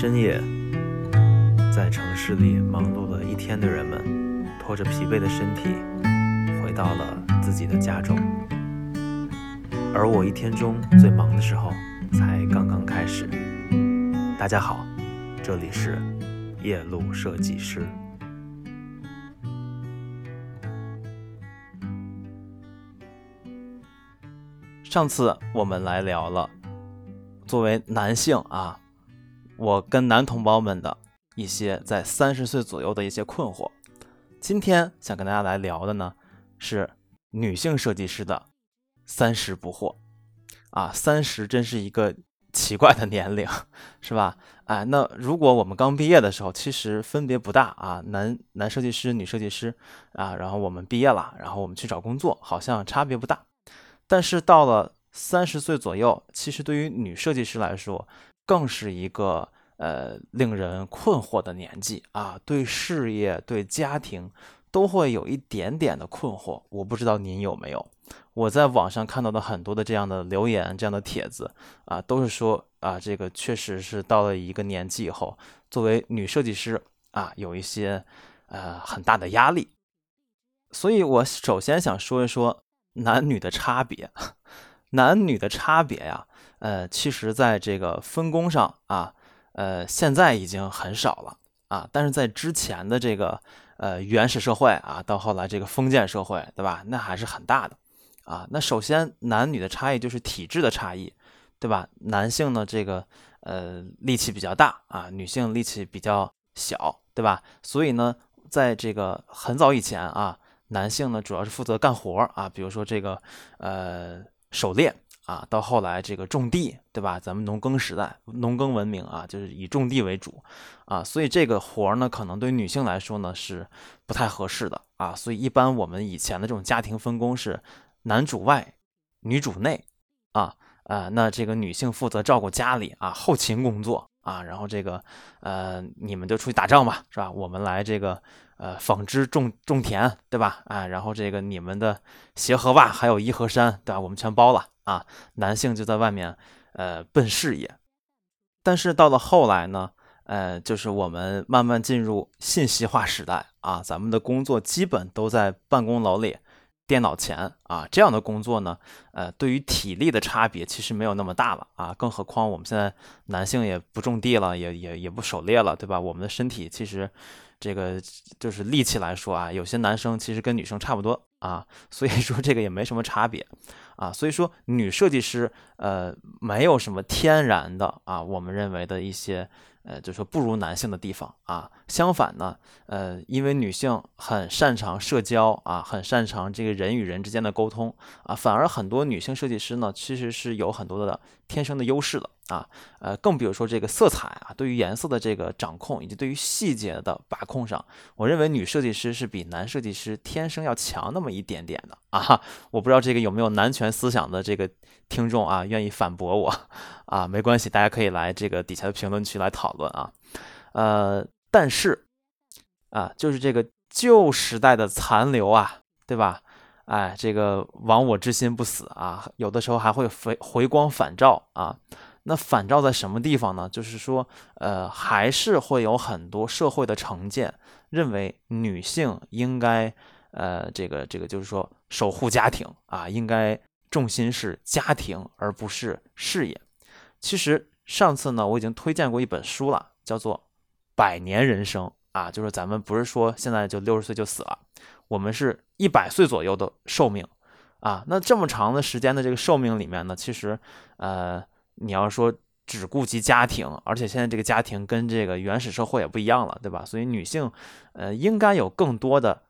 深夜，在城市里忙碌了一天的人们，拖着疲惫的身体，回到了自己的家中。而我一天中最忙的时候，才刚刚开始。大家好，这里是夜路设计师。上次我们来聊了，作为男性啊。我跟男同胞们的一些在三十岁左右的一些困惑，今天想跟大家来聊的呢是女性设计师的三十不惑啊，三十真是一个奇怪的年龄，是吧？哎，那如果我们刚毕业的时候，其实分别不大啊，男男设计师、女设计师啊，然后我们毕业了，然后我们去找工作，好像差别不大。但是到了三十岁左右，其实对于女设计师来说，更是一个呃令人困惑的年纪啊，对事业、对家庭都会有一点点的困惑。我不知道您有没有？我在网上看到的很多的这样的留言、这样的帖子啊，都是说啊，这个确实是到了一个年纪以后，作为女设计师啊，有一些呃很大的压力。所以我首先想说一说男女的差别，男女的差别呀。呃，其实，在这个分工上啊，呃，现在已经很少了啊。但是在之前的这个呃原始社会啊，到后来这个封建社会，对吧？那还是很大的啊。那首先，男女的差异就是体质的差异，对吧？男性呢，这个呃力气比较大啊，女性力气比较小，对吧？所以呢，在这个很早以前啊，男性呢主要是负责干活啊，比如说这个呃狩猎。啊，到后来这个种地，对吧？咱们农耕时代，农耕文明啊，就是以种地为主啊，所以这个活儿呢，可能对女性来说呢是不太合适的啊。所以一般我们以前的这种家庭分工是男主外，女主内啊啊，那这个女性负责照顾家里啊，后勤工作啊，然后这个呃，你们就出去打仗吧，是吧？我们来这个。呃，纺织种种田，对吧？啊，然后这个你们的鞋和袜还有衣和衫，对吧？我们全包了啊。男性就在外面，呃，奔事业。但是到了后来呢，呃，就是我们慢慢进入信息化时代啊，咱们的工作基本都在办公楼里。电脑前啊，这样的工作呢，呃，对于体力的差别其实没有那么大了啊。更何况我们现在男性也不种地了，也也也不狩猎了，对吧？我们的身体其实这个就是力气来说啊，有些男生其实跟女生差不多啊，所以说这个也没什么差别啊。所以说女设计师呃，没有什么天然的啊，我们认为的一些。呃，就说不如男性的地方啊，相反呢，呃，因为女性很擅长社交啊，很擅长这个人与人之间的沟通啊，反而很多女性设计师呢，其实是有很多的天生的优势的啊，呃，更比如说这个色彩啊，对于颜色的这个掌控，以及对于细节的把控上，我认为女设计师是比男设计师天生要强那么一点点的啊，我不知道这个有没有男权思想的这个。听众啊，愿意反驳我啊？没关系，大家可以来这个底下的评论区来讨论啊。呃，但是啊，就是这个旧时代的残留啊，对吧？哎，这个亡我之心不死啊，有的时候还会回回光返照啊。那反照在什么地方呢？就是说，呃，还是会有很多社会的成见，认为女性应该呃，这个这个就是说守护家庭啊，应该。重心是家庭而不是事业。其实上次呢，我已经推荐过一本书了，叫做《百年人生》啊，就是咱们不是说现在就六十岁就死了，我们是一百岁左右的寿命啊。那这么长的时间的这个寿命里面呢，其实呃，你要说只顾及家庭，而且现在这个家庭跟这个原始社会也不一样了，对吧？所以女性呃，应该有更多的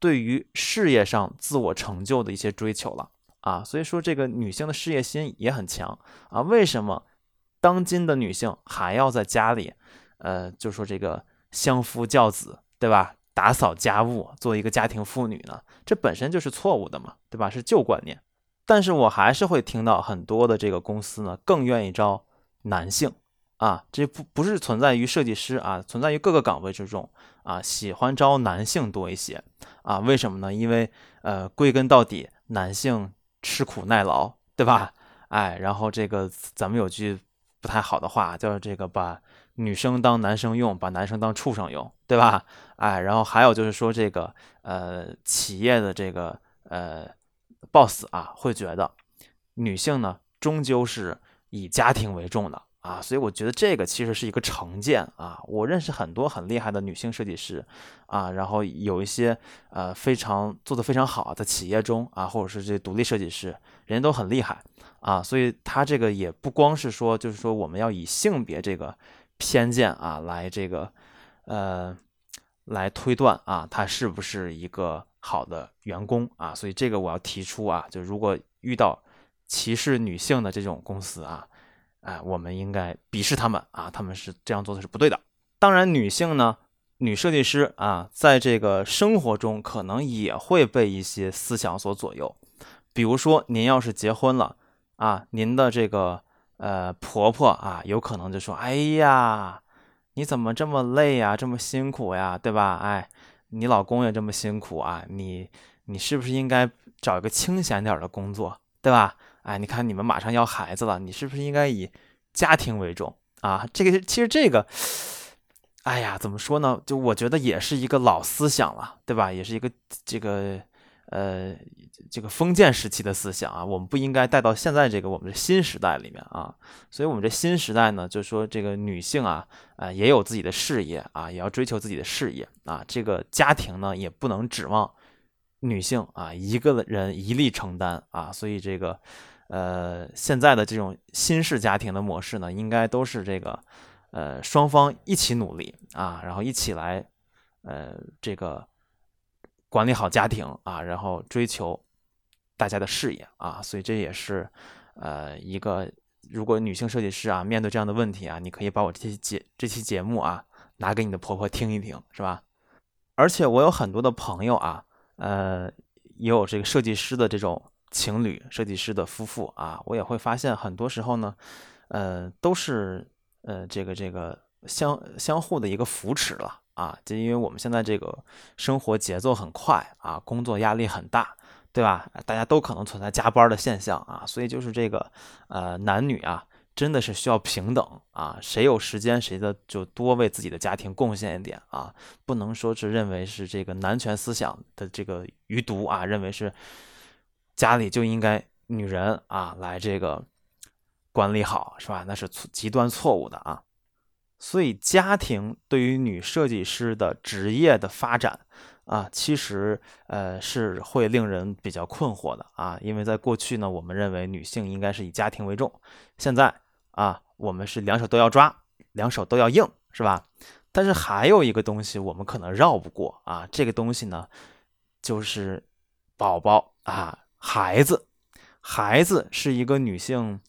对于事业上自我成就的一些追求了。啊，所以说这个女性的事业心也很强啊。为什么当今的女性还要在家里，呃，就说这个相夫教子，对吧？打扫家务，做一个家庭妇女呢？这本身就是错误的嘛，对吧？是旧观念。但是我还是会听到很多的这个公司呢，更愿意招男性啊。这不不是存在于设计师啊，存在于各个岗位之中啊，喜欢招男性多一些啊。为什么呢？因为呃，归根到底，男性。吃苦耐劳，对吧？哎，然后这个咱们有句不太好的话，叫这个把女生当男生用，把男生当畜生用，对吧？哎，然后还有就是说这个呃企业的这个呃 boss 啊，会觉得女性呢终究是以家庭为重的。啊，所以我觉得这个其实是一个成见啊。我认识很多很厉害的女性设计师，啊，然后有一些呃非常做的非常好的企业中啊，或者是这独立设计师，人家都很厉害啊。所以他这个也不光是说，就是说我们要以性别这个偏见啊来这个呃来推断啊，他是不是一个好的员工啊。所以这个我要提出啊，就如果遇到歧视女性的这种公司啊。哎，我们应该鄙视他们啊！他们是这样做的是不对的。当然，女性呢，女设计师啊，在这个生活中可能也会被一些思想所左右。比如说，您要是结婚了啊，您的这个呃婆婆啊，有可能就说：“哎呀，你怎么这么累呀，这么辛苦呀，对吧？哎，你老公也这么辛苦啊，你你是不是应该找一个清闲点的工作，对吧？”哎，你看你们马上要孩子了，你是不是应该以家庭为重啊？这个其实这个，哎呀，怎么说呢？就我觉得也是一个老思想了，对吧？也是一个这个呃这个封建时期的思想啊。我们不应该带到现在这个我们的新时代里面啊。所以，我们这新时代呢，就是说这个女性啊，啊也有自己的事业啊，也要追求自己的事业啊。这个家庭呢，也不能指望女性啊一个人一力承担啊。所以这个。呃，现在的这种新式家庭的模式呢，应该都是这个，呃，双方一起努力啊，然后一起来，呃，这个管理好家庭啊，然后追求大家的事业啊，所以这也是呃一个，如果女性设计师啊面对这样的问题啊，你可以把我这期节这期节目啊拿给你的婆婆听一听，是吧？而且我有很多的朋友啊，呃，也有这个设计师的这种。情侣设计师的夫妇啊，我也会发现很多时候呢，呃，都是呃这个这个相相互的一个扶持了啊。就因为我们现在这个生活节奏很快啊，工作压力很大，对吧？大家都可能存在加班的现象啊，所以就是这个呃男女啊，真的是需要平等啊，谁有时间谁的就多为自己的家庭贡献一点啊，不能说是认为是这个男权思想的这个余毒啊，认为是。家里就应该女人啊来这个管理好，是吧？那是极端错误的啊。所以家庭对于女设计师的职业的发展啊，其实呃是会令人比较困惑的啊。因为在过去呢，我们认为女性应该是以家庭为重，现在啊，我们是两手都要抓，两手都要硬，是吧？但是还有一个东西我们可能绕不过啊，这个东西呢，就是宝宝啊。孩子，孩子是一个女性，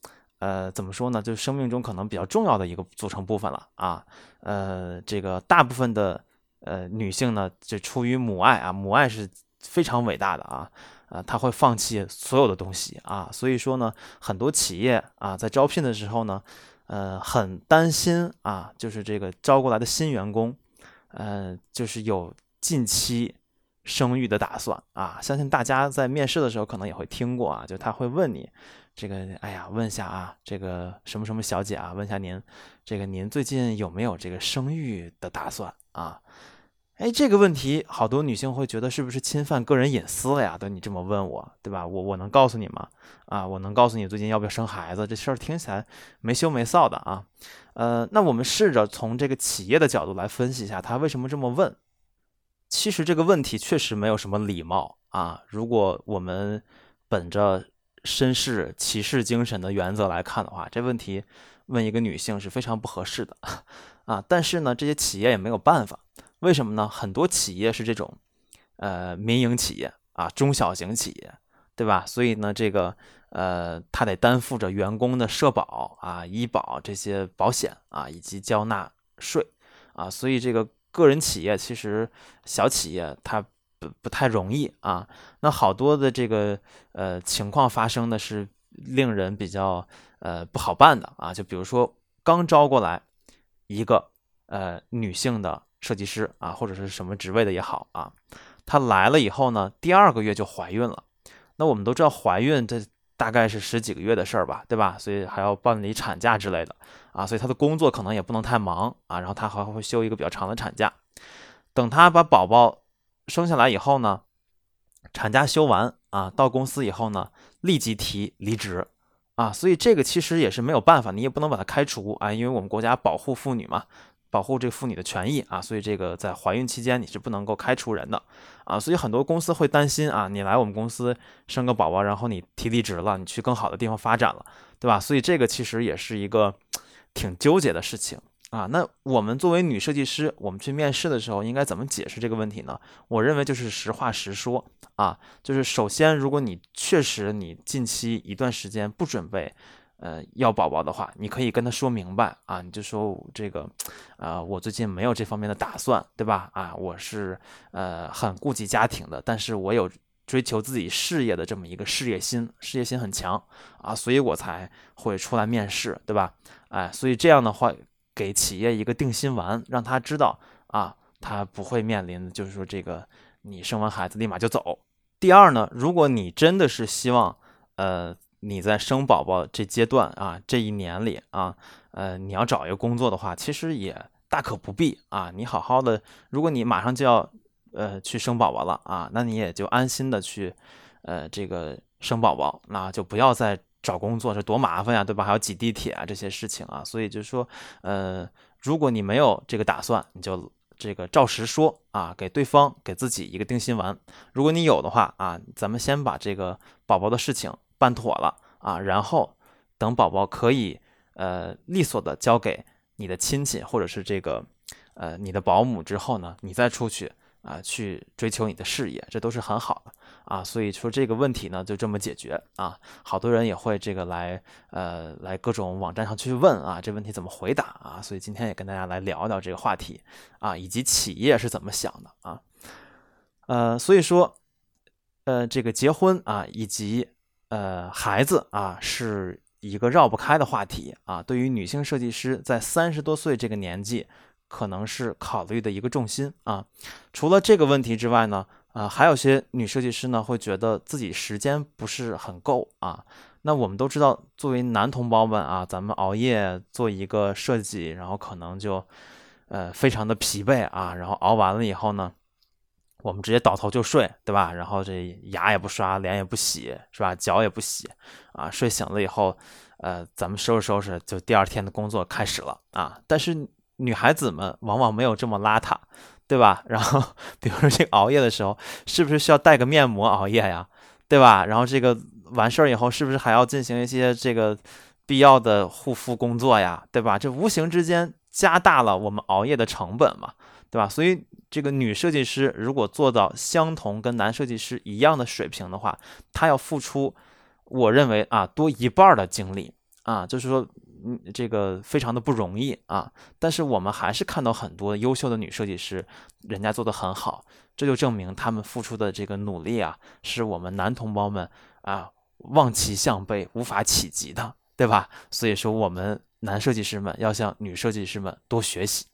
呃，怎么说呢？就是生命中可能比较重要的一个组成部分了啊。呃，这个大部分的呃女性呢，就出于母爱啊，母爱是非常伟大的啊，呃，她会放弃所有的东西啊。所以说呢，很多企业啊，在招聘的时候呢，呃，很担心啊，就是这个招过来的新员工，呃，就是有近期。生育的打算啊，相信大家在面试的时候可能也会听过啊，就他会问你，这个，哎呀，问一下啊，这个什么什么小姐啊，问一下您，这个您最近有没有这个生育的打算啊？哎，这个问题好多女性会觉得是不是侵犯个人隐私了呀？对你这么问我，对吧？我我能告诉你吗？啊，我能告诉你最近要不要生孩子？这事儿听起来没羞没臊的啊。呃，那我们试着从这个企业的角度来分析一下，他为什么这么问。其实这个问题确实没有什么礼貌啊！如果我们本着绅士骑士精神的原则来看的话，这问题问一个女性是非常不合适的啊！但是呢，这些企业也没有办法，为什么呢？很多企业是这种呃民营企业啊，中小型企业，对吧？所以呢，这个呃，他得担负着员工的社保啊、医保这些保险啊，以及交纳税啊，所以这个。个人企业其实小企业它不太容易啊，那好多的这个呃情况发生的是令人比较呃不好办的啊，就比如说刚招过来一个呃女性的设计师啊，或者是什么职位的也好啊，她来了以后呢，第二个月就怀孕了。那我们都知道怀孕这大概是十几个月的事儿吧，对吧？所以还要办理产假之类的啊，所以她的工作可能也不能太忙啊，然后她还会休一个比较长的产假。等她把宝宝生下来以后呢，产假休完啊，到公司以后呢，立即提离职啊，所以这个其实也是没有办法，你也不能把它开除啊，因为我们国家保护妇女嘛。保护这个妇女的权益啊，所以这个在怀孕期间你是不能够开除人的啊，所以很多公司会担心啊，你来我们公司生个宝宝，然后你提离职了，你去更好的地方发展了，对吧？所以这个其实也是一个挺纠结的事情啊。那我们作为女设计师，我们去面试的时候应该怎么解释这个问题呢？我认为就是实话实说啊，就是首先，如果你确实你近期一段时间不准备。呃，要宝宝的话，你可以跟他说明白啊，你就说这个，呃，我最近没有这方面的打算，对吧？啊，我是呃很顾及家庭的，但是我有追求自己事业的这么一个事业心，事业心很强啊，所以我才会出来面试，对吧？哎，所以这样的话，给企业一个定心丸，让他知道啊，他不会面临就是说这个你生完孩子立马就走。第二呢，如果你真的是希望，呃。你在生宝宝这阶段啊，这一年里啊，呃，你要找一个工作的话，其实也大可不必啊。你好好的，如果你马上就要呃去生宝宝了啊，那你也就安心的去呃这个生宝宝，那就不要再找工作，这多麻烦呀，对吧？还要挤地铁啊这些事情啊。所以就是说，呃，如果你没有这个打算，你就这个照实说啊，给对方给自己一个定心丸。如果你有的话啊，咱们先把这个宝宝的事情。办妥了啊，然后等宝宝可以呃利索的交给你的亲戚或者是这个呃你的保姆之后呢，你再出去啊去追求你的事业，这都是很好的啊。所以说这个问题呢就这么解决啊。好多人也会这个来呃来各种网站上去问啊，这问题怎么回答啊？所以今天也跟大家来聊聊这个话题啊，以及企业是怎么想的啊。呃，所以说呃这个结婚啊以及呃，孩子啊，是一个绕不开的话题啊。对于女性设计师，在三十多岁这个年纪，可能是考虑的一个重心啊。除了这个问题之外呢，啊，还有些女设计师呢，会觉得自己时间不是很够啊。那我们都知道，作为男同胞们啊，咱们熬夜做一个设计，然后可能就呃非常的疲惫啊。然后熬完了以后呢？我们直接倒头就睡，对吧？然后这牙也不刷，脸也不洗，是吧？脚也不洗，啊，睡醒了以后，呃，咱们收拾收拾，就第二天的工作开始了啊。但是女孩子们往往没有这么邋遢，对吧？然后比如说这熬夜的时候，是不是需要带个面膜熬夜呀？对吧？然后这个完事儿以后，是不是还要进行一些这个必要的护肤工作呀？对吧？这无形之间加大了我们熬夜的成本嘛，对吧？所以。这个女设计师如果做到相同跟男设计师一样的水平的话，她要付出，我认为啊多一半的精力啊，就是说，嗯，这个非常的不容易啊。但是我们还是看到很多优秀的女设计师，人家做的很好，这就证明他们付出的这个努力啊，是我们男同胞们啊望其项背、无法企及的，对吧？所以说，我们男设计师们要向女设计师们多学习。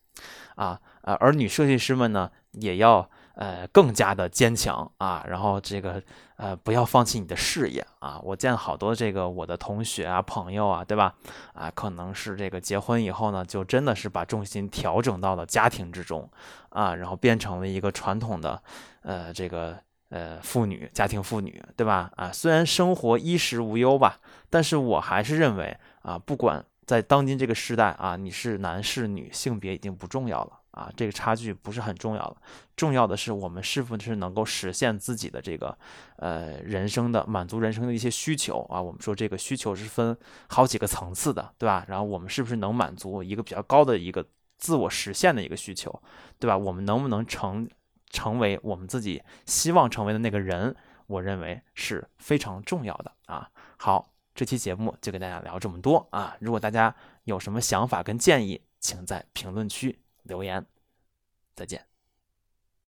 啊，啊，而女设计师们呢，也要呃更加的坚强啊，然后这个呃不要放弃你的事业啊。我见好多这个我的同学啊、朋友啊，对吧？啊，可能是这个结婚以后呢，就真的是把重心调整到了家庭之中啊，然后变成了一个传统的呃这个呃妇女家庭妇女，对吧？啊，虽然生活衣食无忧吧，但是我还是认为啊，不管。在当今这个时代啊，你是男是女，性别已经不重要了啊，这个差距不是很重要了。重要的是我们是不是能够实现自己的这个呃人生的满足人生的一些需求啊？我们说这个需求是分好几个层次的，对吧？然后我们是不是能满足一个比较高的一个自我实现的一个需求，对吧？我们能不能成成为我们自己希望成为的那个人？我认为是非常重要的啊。好。这期节目就跟大家聊这么多啊！如果大家有什么想法跟建议，请在评论区留言。再见。